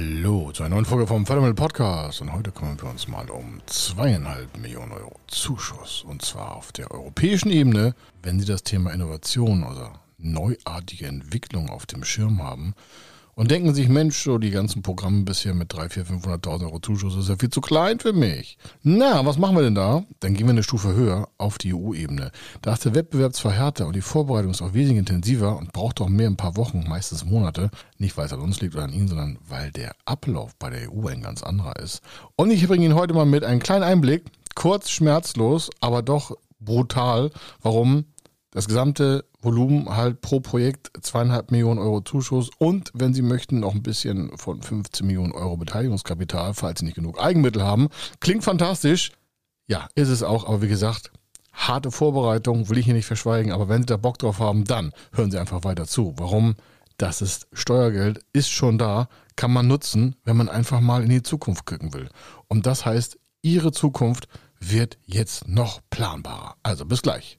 Hallo zu einer neuen Folge vom Fördermittel Podcast und heute kümmern wir uns mal um zweieinhalb Millionen Euro Zuschuss und zwar auf der europäischen Ebene. Wenn Sie das Thema Innovation, also neuartige Entwicklung auf dem Schirm haben, und denken sich, Mensch, so die ganzen Programme bisher mit 3, 4, 500.000 Euro Zuschuss ist ja viel zu klein für mich. Na, was machen wir denn da? Dann gehen wir eine Stufe höher auf die EU-Ebene. Da ist der Wettbewerb zwar härter und die Vorbereitung ist auch wesentlich intensiver und braucht auch mehr ein paar Wochen, meistens Monate. Nicht, weil es an uns liegt oder an Ihnen, sondern weil der Ablauf bei der EU ein ganz anderer ist. Und ich bringe Ihnen heute mal mit einen kleinen Einblick, kurz, schmerzlos, aber doch brutal, warum das gesamte Volumen halt pro Projekt zweieinhalb Millionen Euro Zuschuss und wenn Sie möchten noch ein bisschen von 15 Millionen Euro Beteiligungskapital, falls Sie nicht genug Eigenmittel haben. Klingt fantastisch. Ja, ist es auch, aber wie gesagt, harte Vorbereitung will ich hier nicht verschweigen, aber wenn Sie da Bock drauf haben, dann hören Sie einfach weiter zu. Warum? Das ist Steuergeld, ist schon da, kann man nutzen, wenn man einfach mal in die Zukunft gucken will. Und das heißt, Ihre Zukunft wird jetzt noch planbarer. Also bis gleich.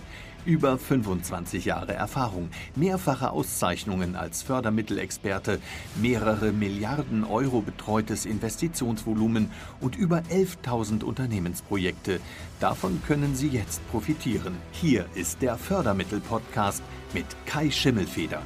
Über 25 Jahre Erfahrung, mehrfache Auszeichnungen als Fördermittelexperte, mehrere Milliarden Euro betreutes Investitionsvolumen und über 11.000 Unternehmensprojekte. Davon können Sie jetzt profitieren. Hier ist der Fördermittel-Podcast mit Kai Schimmelfeder.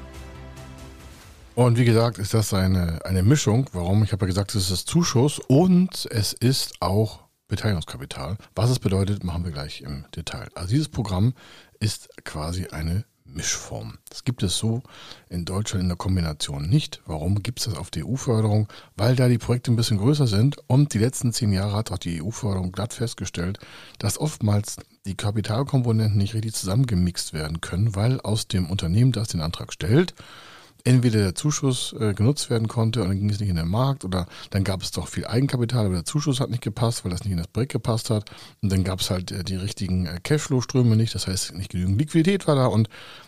Und wie gesagt, ist das eine, eine Mischung. Warum? Ich habe ja gesagt, es ist Zuschuss und es ist auch Beteiligungskapital. Was es bedeutet, machen wir gleich im Detail. Also dieses Programm ist quasi eine Mischform. Das gibt es so in Deutschland in der Kombination nicht. Warum gibt es das auf die EU-Förderung? Weil da die Projekte ein bisschen größer sind und die letzten zehn Jahre hat auch die EU-Förderung glatt festgestellt, dass oftmals die Kapitalkomponenten nicht richtig zusammengemixt werden können, weil aus dem Unternehmen, das den Antrag stellt, entweder der Zuschuss äh, genutzt werden konnte und dann ging es nicht in den Markt oder dann gab es doch viel Eigenkapital, aber der Zuschuss hat nicht gepasst, weil das nicht in das Projekt gepasst hat. Und dann gab es halt äh, die richtigen äh, Cashflow-Ströme nicht, das heißt nicht genügend Liquidität war da und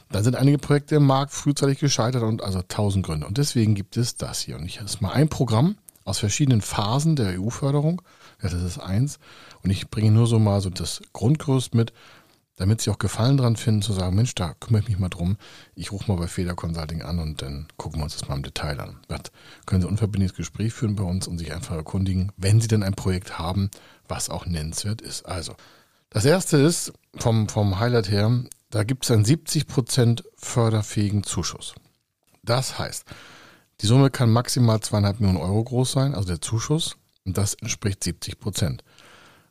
dann sind einige Projekte im Markt frühzeitig gescheitert und also tausend Gründe. Und deswegen gibt es das hier. Und ich habe mal ein Programm aus verschiedenen Phasen der EU-Förderung, ja, das ist eins. Und ich bringe nur so mal so das Grundgerüst mit, damit sie auch Gefallen dran finden, zu sagen, Mensch, da kümmere ich mich mal drum. Ich rufe mal bei Feder Consulting an und dann gucken wir uns das mal im Detail an. Das können Sie unverbindliches Gespräch führen bei uns und sich einfach erkundigen, wenn Sie denn ein Projekt haben, was auch nennenswert ist. Also, das erste ist vom, vom Highlight her, da gibt es einen 70% förderfähigen Zuschuss. Das heißt, die Summe kann maximal zweieinhalb Millionen Euro groß sein, also der Zuschuss, und das entspricht 70 Prozent.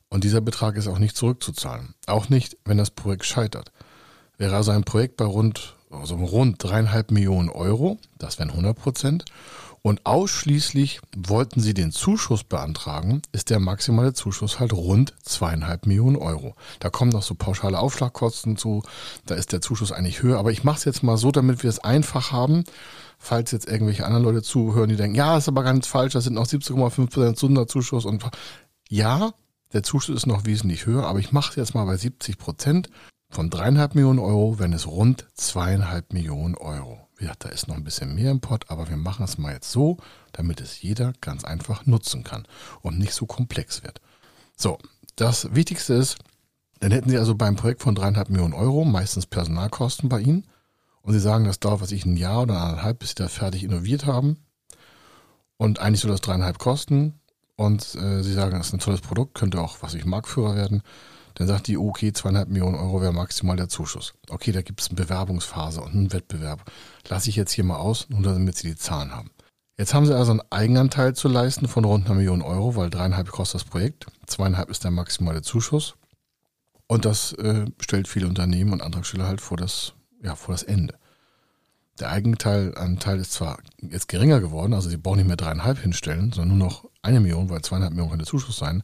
Und dieser Betrag ist auch nicht zurückzuzahlen. Auch nicht, wenn das Projekt scheitert. Wäre also ein Projekt bei rund, also rund dreieinhalb Millionen Euro, das wären 100 Prozent, und ausschließlich wollten Sie den Zuschuss beantragen, ist der maximale Zuschuss halt rund zweieinhalb Millionen Euro. Da kommen noch so pauschale Aufschlagkosten zu, da ist der Zuschuss eigentlich höher. Aber ich mache es jetzt mal so, damit wir es einfach haben, falls jetzt irgendwelche anderen Leute zuhören, die denken, ja, ist aber ganz falsch, das sind noch 70,5 Prozent Sonderzuschuss und ja, der Zuschuss ist noch wesentlich höher, aber ich mache es jetzt mal bei 70 Prozent. Von dreieinhalb Millionen Euro wenn es rund zweieinhalb Millionen Euro. Ja, da ist noch ein bisschen mehr im Pott, aber wir machen es mal jetzt so, damit es jeder ganz einfach nutzen kann und nicht so komplex wird. So, das Wichtigste ist, dann hätten Sie also beim Projekt von dreieinhalb Millionen Euro meistens Personalkosten bei Ihnen und Sie sagen, das dauert, was ich, ein Jahr oder eineinhalb, bis Sie da fertig innoviert haben und eigentlich soll das dreieinhalb kosten und äh, sie sagen, das ist ein tolles Produkt, könnte auch, was ich Marktführer werden, dann sagt die, okay, zweieinhalb Millionen Euro wäre maximal der Zuschuss. Okay, da gibt es eine Bewerbungsphase und einen Wettbewerb. Lasse ich jetzt hier mal aus, nur damit sie die Zahlen haben. Jetzt haben sie also einen Eigenanteil zu leisten von rund einer Million Euro, weil dreieinhalb kostet das Projekt, zweieinhalb ist der maximale Zuschuss. Und das äh, stellt viele Unternehmen und Antragsteller halt vor das, ja, vor das Ende. Der Eigenteilanteil ist zwar jetzt geringer geworden, also sie brauchen nicht mehr dreieinhalb hinstellen, sondern nur noch eine Million, weil zweieinhalb Millionen kann der Zuschuss sein.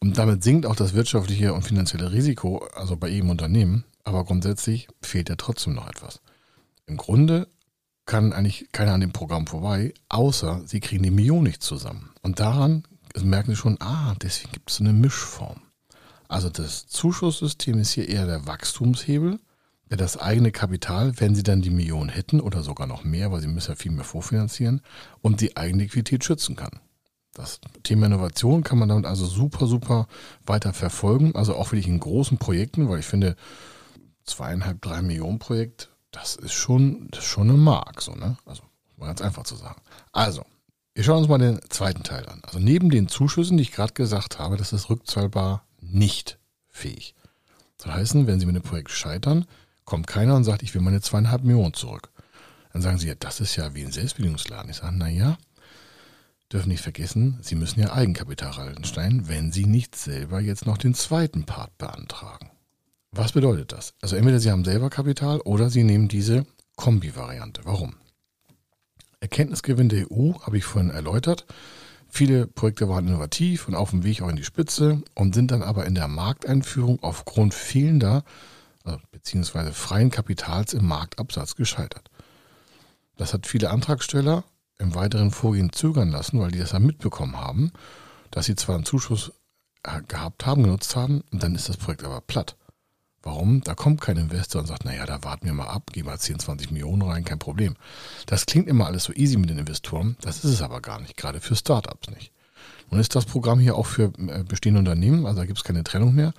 Und damit sinkt auch das wirtschaftliche und finanzielle Risiko, also bei jedem Unternehmen. Aber grundsätzlich fehlt ja trotzdem noch etwas. Im Grunde kann eigentlich keiner an dem Programm vorbei, außer sie kriegen die Million nicht zusammen. Und daran merken Sie schon, ah, deswegen gibt es eine Mischform. Also das Zuschusssystem ist hier eher der Wachstumshebel, der das eigene Kapital, wenn Sie dann die Millionen hätten oder sogar noch mehr, weil Sie müssen ja viel mehr vorfinanzieren, und die eigene Liquidität schützen kann. Das Thema Innovation kann man damit also super, super weiter verfolgen. Also auch wirklich in großen Projekten, weil ich finde, zweieinhalb, drei Millionen Projekt, das ist schon, das ist schon eine Mark, so, ne? Also, mal ganz einfach zu sagen. Also, wir schauen uns mal den zweiten Teil an. Also neben den Zuschüssen, die ich gerade gesagt habe, das ist rückzahlbar nicht fähig. Das heißt, wenn Sie mit einem Projekt scheitern, kommt keiner und sagt, ich will meine zweieinhalb Millionen zurück. Dann sagen Sie, ja, das ist ja wie ein Selbstbedienungsladen. Ich sage, naja, dürfen nicht vergessen, Sie müssen ja Eigenkapital reinsteigen, wenn Sie nicht selber jetzt noch den zweiten Part beantragen. Was bedeutet das? Also entweder Sie haben selber Kapital oder Sie nehmen diese Kombi-Variante. Warum? Erkenntnisgewinn der EU habe ich vorhin erläutert. Viele Projekte waren innovativ und auf dem Weg auch in die Spitze und sind dann aber in der Markteinführung aufgrund fehlender bzw. freien Kapitals im Marktabsatz gescheitert. Das hat viele Antragsteller im weiteren Vorgehen zögern lassen, weil die das dann mitbekommen haben, dass sie zwar einen Zuschuss gehabt haben, genutzt haben, und dann ist das Projekt aber platt. Warum? Da kommt kein Investor und sagt, naja, da warten wir mal ab, gehen mal 10, 20 Millionen rein, kein Problem. Das klingt immer alles so easy mit den Investoren, das ist es aber gar nicht, gerade für Startups nicht. Nun ist das Programm hier auch für äh, bestehende Unternehmen, also da gibt es keine Trennung mehr,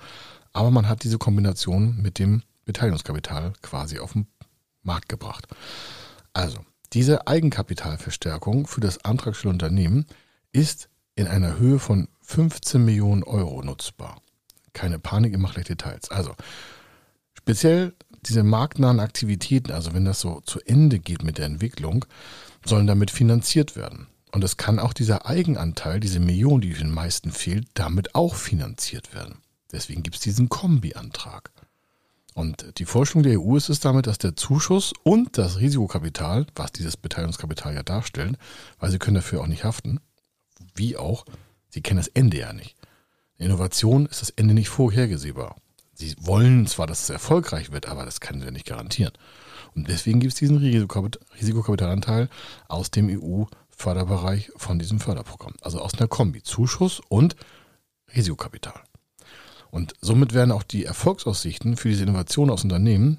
aber man hat diese Kombination mit dem Beteiligungskapital quasi auf den Markt gebracht. Also, diese Eigenkapitalverstärkung für das antragstellende Unternehmen ist in einer Höhe von 15 Millionen Euro nutzbar. Keine Panik, ihr macht gleich Details. Also, Speziell diese marktnahen Aktivitäten, also wenn das so zu Ende geht mit der Entwicklung, sollen damit finanziert werden. Und es kann auch dieser Eigenanteil, diese Million, die den meisten fehlt, damit auch finanziert werden. Deswegen gibt es diesen Kombi-Antrag. Und die Vorstellung der EU ist es damit, dass der Zuschuss und das Risikokapital, was dieses Beteiligungskapital ja darstellt, weil sie können dafür auch nicht haften, wie auch, sie kennen das Ende ja nicht. Innovation ist das Ende nicht vorhergesehbar. Sie wollen zwar, dass es erfolgreich wird, aber das kann sie nicht garantieren. Und deswegen gibt es diesen Risikokapitalanteil aus dem EU-Förderbereich von diesem Förderprogramm. Also aus einer Kombi. Zuschuss und Risikokapital. Und somit werden auch die Erfolgsaussichten für diese Innovation aus Unternehmen,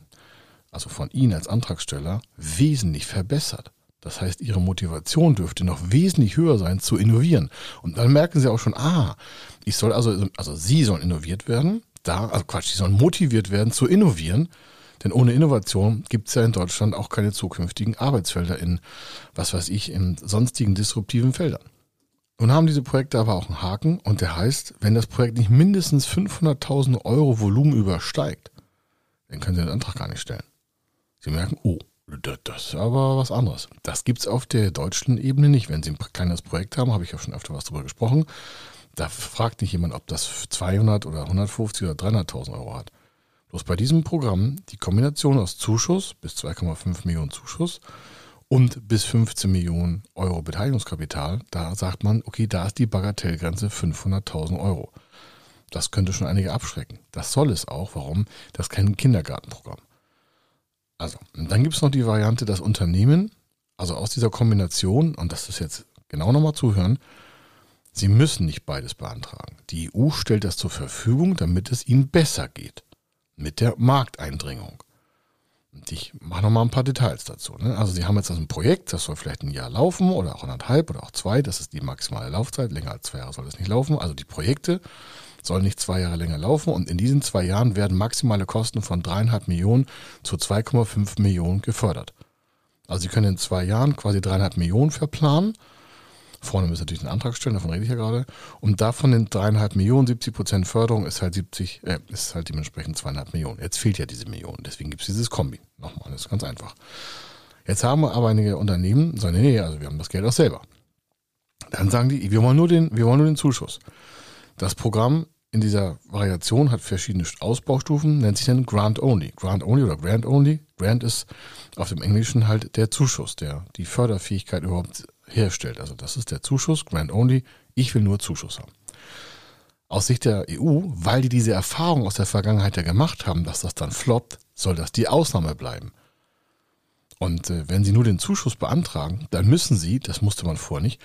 also von Ihnen als Antragsteller, wesentlich verbessert. Das heißt, Ihre Motivation dürfte noch wesentlich höher sein zu innovieren. Und dann merken Sie auch schon, ah, ich soll also, also Sie sollen innoviert werden da, also Quatsch, die sollen motiviert werden zu innovieren. Denn ohne Innovation gibt es ja in Deutschland auch keine zukünftigen Arbeitsfelder in, was weiß ich, in sonstigen disruptiven Feldern. Nun haben diese Projekte aber auch einen Haken und der heißt, wenn das Projekt nicht mindestens 500.000 Euro Volumen übersteigt, dann können Sie den Antrag gar nicht stellen. Sie merken, oh, das ist aber was anderes. Das gibt es auf der deutschen Ebene nicht. Wenn Sie ein kleines Projekt haben, habe ich ja schon öfter was darüber gesprochen, da fragt nicht jemand, ob das 200 oder 150 oder 300.000 Euro hat. Bloß bei diesem Programm die Kombination aus Zuschuss bis 2,5 Millionen Zuschuss und bis 15 Millionen Euro Beteiligungskapital, da sagt man, okay, da ist die Bagatellgrenze 500.000 Euro. Das könnte schon einige abschrecken. Das soll es auch. Warum? Das ist kein Kindergartenprogramm. Also, dann gibt es noch die Variante, das Unternehmen, also aus dieser Kombination, und das ist jetzt genau nochmal zuhören, Sie müssen nicht beides beantragen. Die EU stellt das zur Verfügung, damit es Ihnen besser geht mit der Markteindringung. Ich mache nochmal ein paar Details dazu. Ne? Also Sie haben jetzt also ein Projekt, das soll vielleicht ein Jahr laufen oder auch anderthalb oder auch zwei. Das ist die maximale Laufzeit. Länger als zwei Jahre soll es nicht laufen. Also die Projekte sollen nicht zwei Jahre länger laufen. Und in diesen zwei Jahren werden maximale Kosten von dreieinhalb Millionen zu 2,5 Millionen gefördert. Also Sie können in zwei Jahren quasi dreieinhalb Millionen verplanen Vorne müssen natürlich einen Antrag stellen, davon rede ich ja gerade. Und davon den dreieinhalb Millionen, 70 Prozent Förderung ist halt 70, äh, ist halt dementsprechend zweieinhalb Millionen. Jetzt fehlt ja diese Million, deswegen gibt es dieses Kombi. Nochmal, das ist ganz einfach. Jetzt haben aber einige Unternehmen sagen, nee, also wir haben das Geld auch selber. Dann sagen die, wir wollen nur den, wir wollen nur den Zuschuss. Das Programm in dieser Variation hat verschiedene Ausbaustufen, nennt sich dann Grant Only. Grant Only oder Grant Only. Grant ist auf dem Englischen halt der Zuschuss, der die Förderfähigkeit überhaupt herstellt. Also das ist der Zuschuss, Grant Only. Ich will nur Zuschuss haben. Aus Sicht der EU, weil die diese Erfahrung aus der Vergangenheit ja gemacht haben, dass das dann floppt, soll das die Ausnahme bleiben. Und äh, wenn Sie nur den Zuschuss beantragen, dann müssen Sie, das musste man vorher nicht,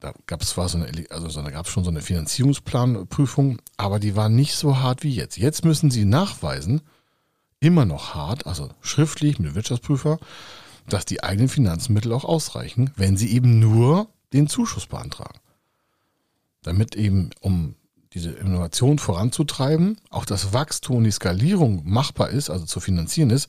Da gab es zwar so eine, also da gab es schon so eine Finanzierungsplanprüfung, aber die war nicht so hart wie jetzt. Jetzt müssen sie nachweisen, immer noch hart, also schriftlich mit Wirtschaftsprüfer, dass die eigenen Finanzmittel auch ausreichen, wenn sie eben nur den Zuschuss beantragen. Damit eben, um diese Innovation voranzutreiben, auch das Wachstum und die Skalierung machbar ist, also zu finanzieren ist,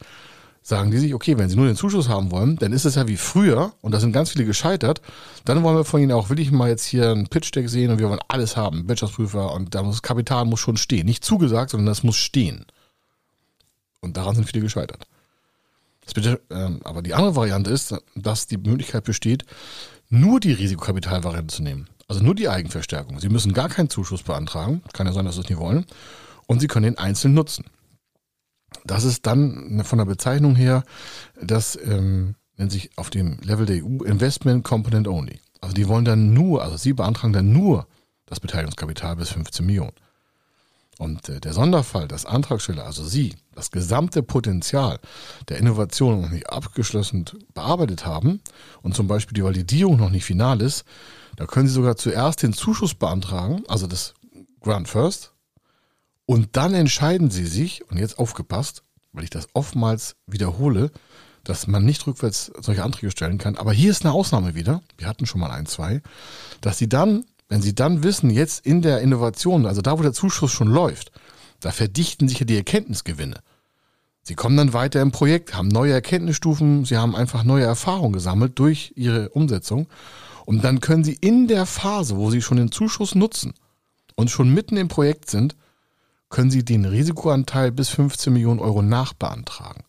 sagen die sich, okay, wenn sie nur den Zuschuss haben wollen, dann ist es ja wie früher und da sind ganz viele gescheitert, dann wollen wir von ihnen auch wirklich mal jetzt hier ein Pitch-Deck sehen und wir wollen alles haben, Wirtschaftsprüfer und da muss das Kapital muss schon stehen. Nicht zugesagt, sondern das muss stehen. Und daran sind viele gescheitert. Bitte, ähm, aber die andere Variante ist, dass die Möglichkeit besteht, nur die Risikokapitalvariante zu nehmen. Also nur die Eigenverstärkung. Sie müssen gar keinen Zuschuss beantragen. Kann ja sein, dass Sie es nicht wollen. Und Sie können den einzeln nutzen. Das ist dann von der Bezeichnung her, das ähm, nennt sich auf dem Level der EU Investment Component Only. Also die wollen dann nur, also Sie beantragen dann nur das Beteiligungskapital bis 15 Millionen. Und äh, der Sonderfall, das Antragsteller, also Sie, das gesamte Potenzial der Innovation noch nicht abgeschlossen bearbeitet haben und zum Beispiel die Validierung noch nicht final ist, da können Sie sogar zuerst den Zuschuss beantragen, also das Grant First, und dann entscheiden Sie sich, und jetzt aufgepasst, weil ich das oftmals wiederhole, dass man nicht rückwärts solche Anträge stellen kann. Aber hier ist eine Ausnahme wieder. Wir hatten schon mal ein, zwei, dass Sie dann wenn Sie dann wissen, jetzt in der Innovation, also da, wo der Zuschuss schon läuft, da verdichten sich ja die Erkenntnisgewinne. Sie kommen dann weiter im Projekt, haben neue Erkenntnisstufen, Sie haben einfach neue Erfahrungen gesammelt durch Ihre Umsetzung. Und dann können Sie in der Phase, wo Sie schon den Zuschuss nutzen und schon mitten im Projekt sind, können Sie den Risikoanteil bis 15 Millionen Euro nachbeantragen.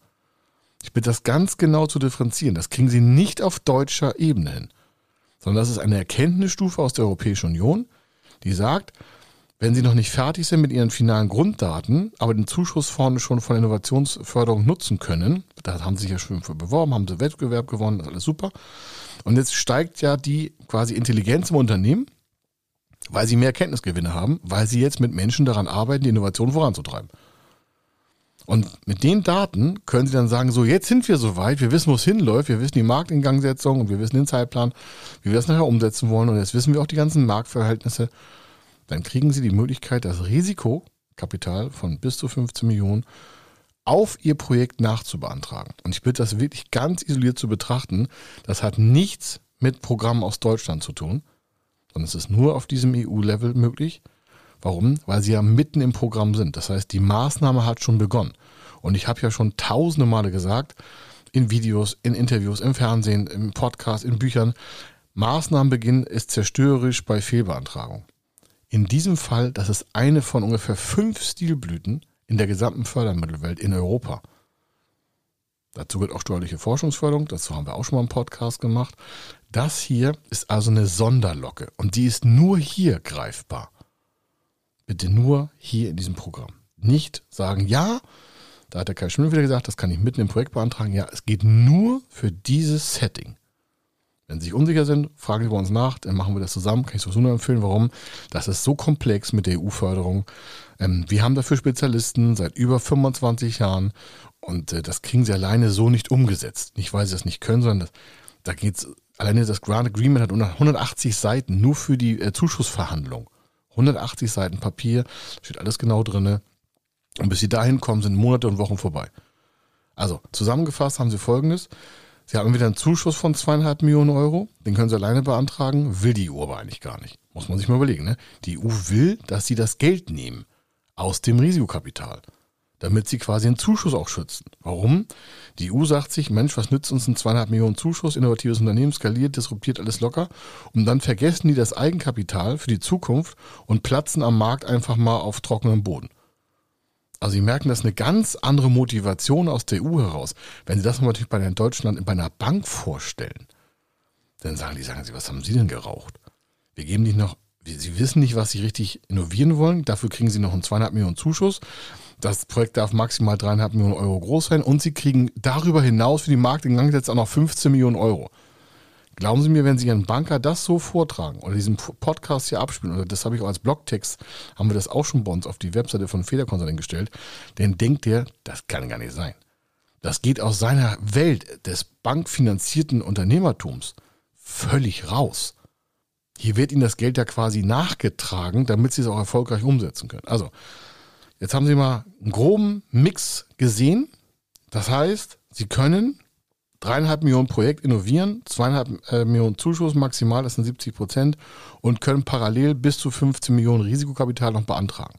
Ich bitte das ganz genau zu differenzieren. Das kriegen Sie nicht auf deutscher Ebene hin sondern das ist eine Erkenntnisstufe aus der Europäischen Union, die sagt, wenn Sie noch nicht fertig sind mit Ihren finalen Grunddaten, aber den Zuschuss vorne schon von Innovationsförderung nutzen können, da haben Sie sich ja schon für beworben, haben Sie Wettbewerb gewonnen, das ist alles super. Und jetzt steigt ja die quasi Intelligenz im Unternehmen, weil Sie mehr Kenntnisgewinne haben, weil Sie jetzt mit Menschen daran arbeiten, die Innovation voranzutreiben. Und mit den Daten können Sie dann sagen, so jetzt sind wir soweit, wir wissen, wo es hinläuft, wir wissen die Marktingangsetzung und wir wissen den Zeitplan, wie wir das nachher umsetzen wollen und jetzt wissen wir auch die ganzen Marktverhältnisse. Dann kriegen Sie die Möglichkeit, das Risikokapital von bis zu 15 Millionen auf Ihr Projekt nachzubeantragen. Und ich bitte das wirklich ganz isoliert zu betrachten. Das hat nichts mit Programmen aus Deutschland zu tun, sondern es ist nur auf diesem EU-Level möglich. Warum? Weil sie ja mitten im Programm sind. Das heißt, die Maßnahme hat schon begonnen. Und ich habe ja schon tausende Male gesagt, in Videos, in Interviews, im Fernsehen, im Podcast, in Büchern, Maßnahmenbeginn ist zerstörerisch bei Fehlbeantragung. In diesem Fall, das ist eine von ungefähr fünf Stilblüten in der gesamten Fördermittelwelt in Europa. Dazu gehört auch steuerliche Forschungsförderung, dazu haben wir auch schon mal einen Podcast gemacht. Das hier ist also eine Sonderlocke und die ist nur hier greifbar. Bitte nur hier in diesem Programm. Nicht sagen, ja, da hat der Kai Schimmel wieder gesagt, das kann ich mitten im Projekt beantragen. Ja, es geht nur für dieses Setting. Wenn Sie sich unsicher sind, fragen Sie bei uns nach, dann machen wir das zusammen. Kann ich sowieso nur empfehlen, warum. Das ist so komplex mit der EU-Förderung. Ähm, wir haben dafür Spezialisten seit über 25 Jahren und äh, das kriegen Sie alleine so nicht umgesetzt. Nicht, weil Sie das nicht können, sondern das, da geht es, alleine das Grant Agreement hat 180 Seiten nur für die äh, Zuschussverhandlung. 180 Seiten Papier, steht alles genau drin. Und bis sie dahin kommen, sind Monate und Wochen vorbei. Also, zusammengefasst haben sie folgendes. Sie haben wieder einen Zuschuss von zweieinhalb Millionen Euro. Den können sie alleine beantragen. Will die EU aber eigentlich gar nicht. Muss man sich mal überlegen. Ne? Die EU will, dass sie das Geld nehmen. Aus dem Risikokapital damit sie quasi einen Zuschuss auch schützen. Warum? Die EU sagt sich, Mensch, was nützt uns ein zweieinhalb Millionen Zuschuss, innovatives Unternehmen, skaliert, disruptiert alles locker und dann vergessen die das Eigenkapital für die Zukunft und platzen am Markt einfach mal auf trockenem Boden. Also sie merken, das ist eine ganz andere Motivation aus der EU heraus. Wenn sie das natürlich bei Deutschland bei einer Bank vorstellen, dann sagen die, sagen sie, was haben sie denn geraucht? Wir geben nicht noch, sie wissen nicht, was sie richtig innovieren wollen, dafür kriegen sie noch einen zweieinhalb Millionen Zuschuss das Projekt darf maximal dreieinhalb Millionen Euro groß sein und sie kriegen darüber hinaus für die Marktingangsätze auch noch 15 Millionen Euro. Glauben Sie mir, wenn Sie Ihren Banker das so vortragen oder diesen Podcast hier abspielen, oder das habe ich auch als Blogtext, haben wir das auch schon bei uns auf die Webseite von Feder Consulting gestellt, dann denkt der, das kann gar nicht sein. Das geht aus seiner Welt des bankfinanzierten Unternehmertums völlig raus. Hier wird Ihnen das Geld ja quasi nachgetragen, damit Sie es auch erfolgreich umsetzen können. Also, jetzt haben Sie mal einen groben Mix gesehen. Das heißt, Sie können dreieinhalb Millionen Projekt innovieren, zweieinhalb äh, Millionen Zuschuss maximal, das sind 70 Prozent, und können parallel bis zu 15 Millionen Risikokapital noch beantragen.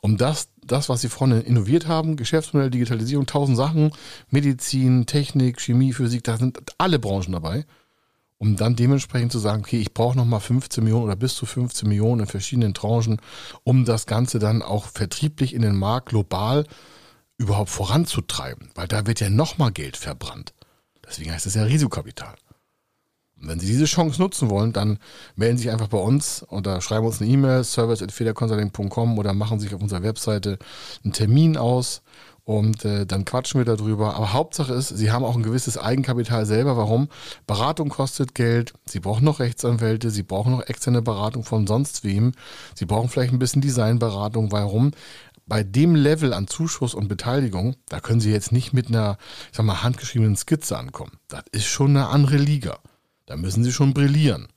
Um das, das, was Sie vorne innoviert haben, Geschäftsmodell, Digitalisierung, tausend Sachen, Medizin, Technik, Chemie, Physik, da sind alle Branchen dabei, um dann dementsprechend zu sagen, okay, ich brauche nochmal 15 Millionen oder bis zu 15 Millionen in verschiedenen Tranchen, um das Ganze dann auch vertrieblich in den Markt global überhaupt voranzutreiben, weil da wird ja nochmal Geld verbrannt. Deswegen heißt es ja Risikokapital. Und wenn Sie diese Chance nutzen wollen, dann melden Sie sich einfach bei uns oder schreiben uns eine E-Mail, service.federconsulting.com oder machen sich auf unserer Webseite einen Termin aus und äh, dann quatschen wir darüber. Aber Hauptsache ist, Sie haben auch ein gewisses Eigenkapital selber. Warum? Beratung kostet Geld. Sie brauchen noch Rechtsanwälte. Sie brauchen noch externe Beratung von sonst wem. Sie brauchen vielleicht ein bisschen Designberatung. Warum? bei dem Level an Zuschuss und Beteiligung, da können Sie jetzt nicht mit einer, ich sag mal, handgeschriebenen Skizze ankommen. Das ist schon eine andere Liga. Da müssen Sie schon brillieren.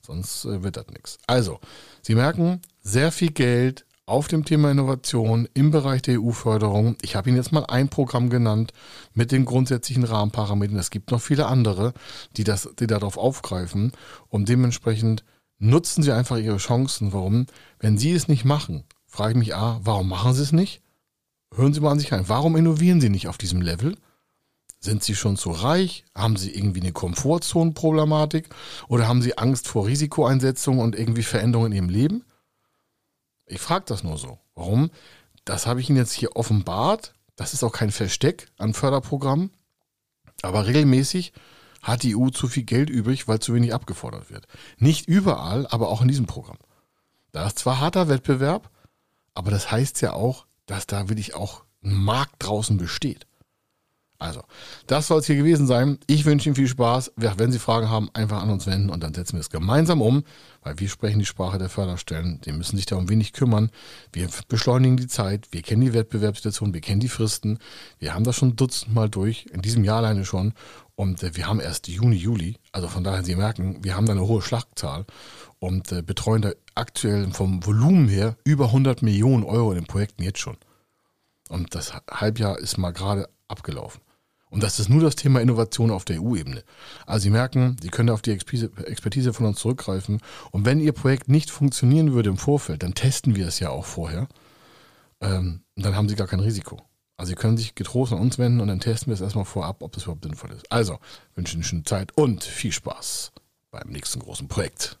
Sonst äh, wird das nichts. Also, Sie merken, sehr viel Geld auf dem Thema Innovation im Bereich der EU-Förderung. Ich habe Ihnen jetzt mal ein Programm genannt mit den grundsätzlichen Rahmenparametern. Es gibt noch viele andere, die, das, die darauf aufgreifen. Und dementsprechend nutzen Sie einfach Ihre Chancen. Warum? Wenn Sie es nicht machen, frage ich mich, A, warum machen Sie es nicht? Hören Sie mal an sich rein. Warum innovieren Sie nicht auf diesem Level? Sind Sie schon zu reich? Haben Sie irgendwie eine Komfortzonenproblematik? Oder haben Sie Angst vor Risikoeinsetzung und irgendwie Veränderungen in Ihrem Leben? Ich frage das nur so. Warum? Das habe ich Ihnen jetzt hier offenbart. Das ist auch kein Versteck an Förderprogrammen. Aber regelmäßig hat die EU zu viel Geld übrig, weil zu wenig abgefordert wird. Nicht überall, aber auch in diesem Programm. Da ist zwar harter Wettbewerb, aber das heißt ja auch, dass da wirklich auch ein Markt draußen besteht. Also, das soll es hier gewesen sein. Ich wünsche Ihnen viel Spaß. Wenn Sie Fragen haben, einfach an uns wenden und dann setzen wir es gemeinsam um, weil wir sprechen die Sprache der Förderstellen. Die müssen sich da um wenig kümmern. Wir beschleunigen die Zeit. Wir kennen die Wettbewerbssituation. Wir kennen die Fristen. Wir haben das schon dutzendmal durch. In diesem Jahr alleine schon. Und äh, wir haben erst Juni, Juli. Also von daher, Sie merken, wir haben da eine hohe Schlachtzahl und äh, betreuen da aktuell vom Volumen her über 100 Millionen Euro in den Projekten jetzt schon. Und das Halbjahr ist mal gerade abgelaufen. Und das ist nur das Thema Innovation auf der EU-Ebene. Also Sie merken, Sie können auf die Expertise von uns zurückgreifen. Und wenn Ihr Projekt nicht funktionieren würde im Vorfeld, dann testen wir es ja auch vorher. Ähm, dann haben Sie gar kein Risiko. Also Sie können sich getrost an uns wenden und dann testen wir es erstmal vorab, ob das überhaupt sinnvoll ist. Also, wünsche Ihnen eine schöne Zeit und viel Spaß beim nächsten großen Projekt.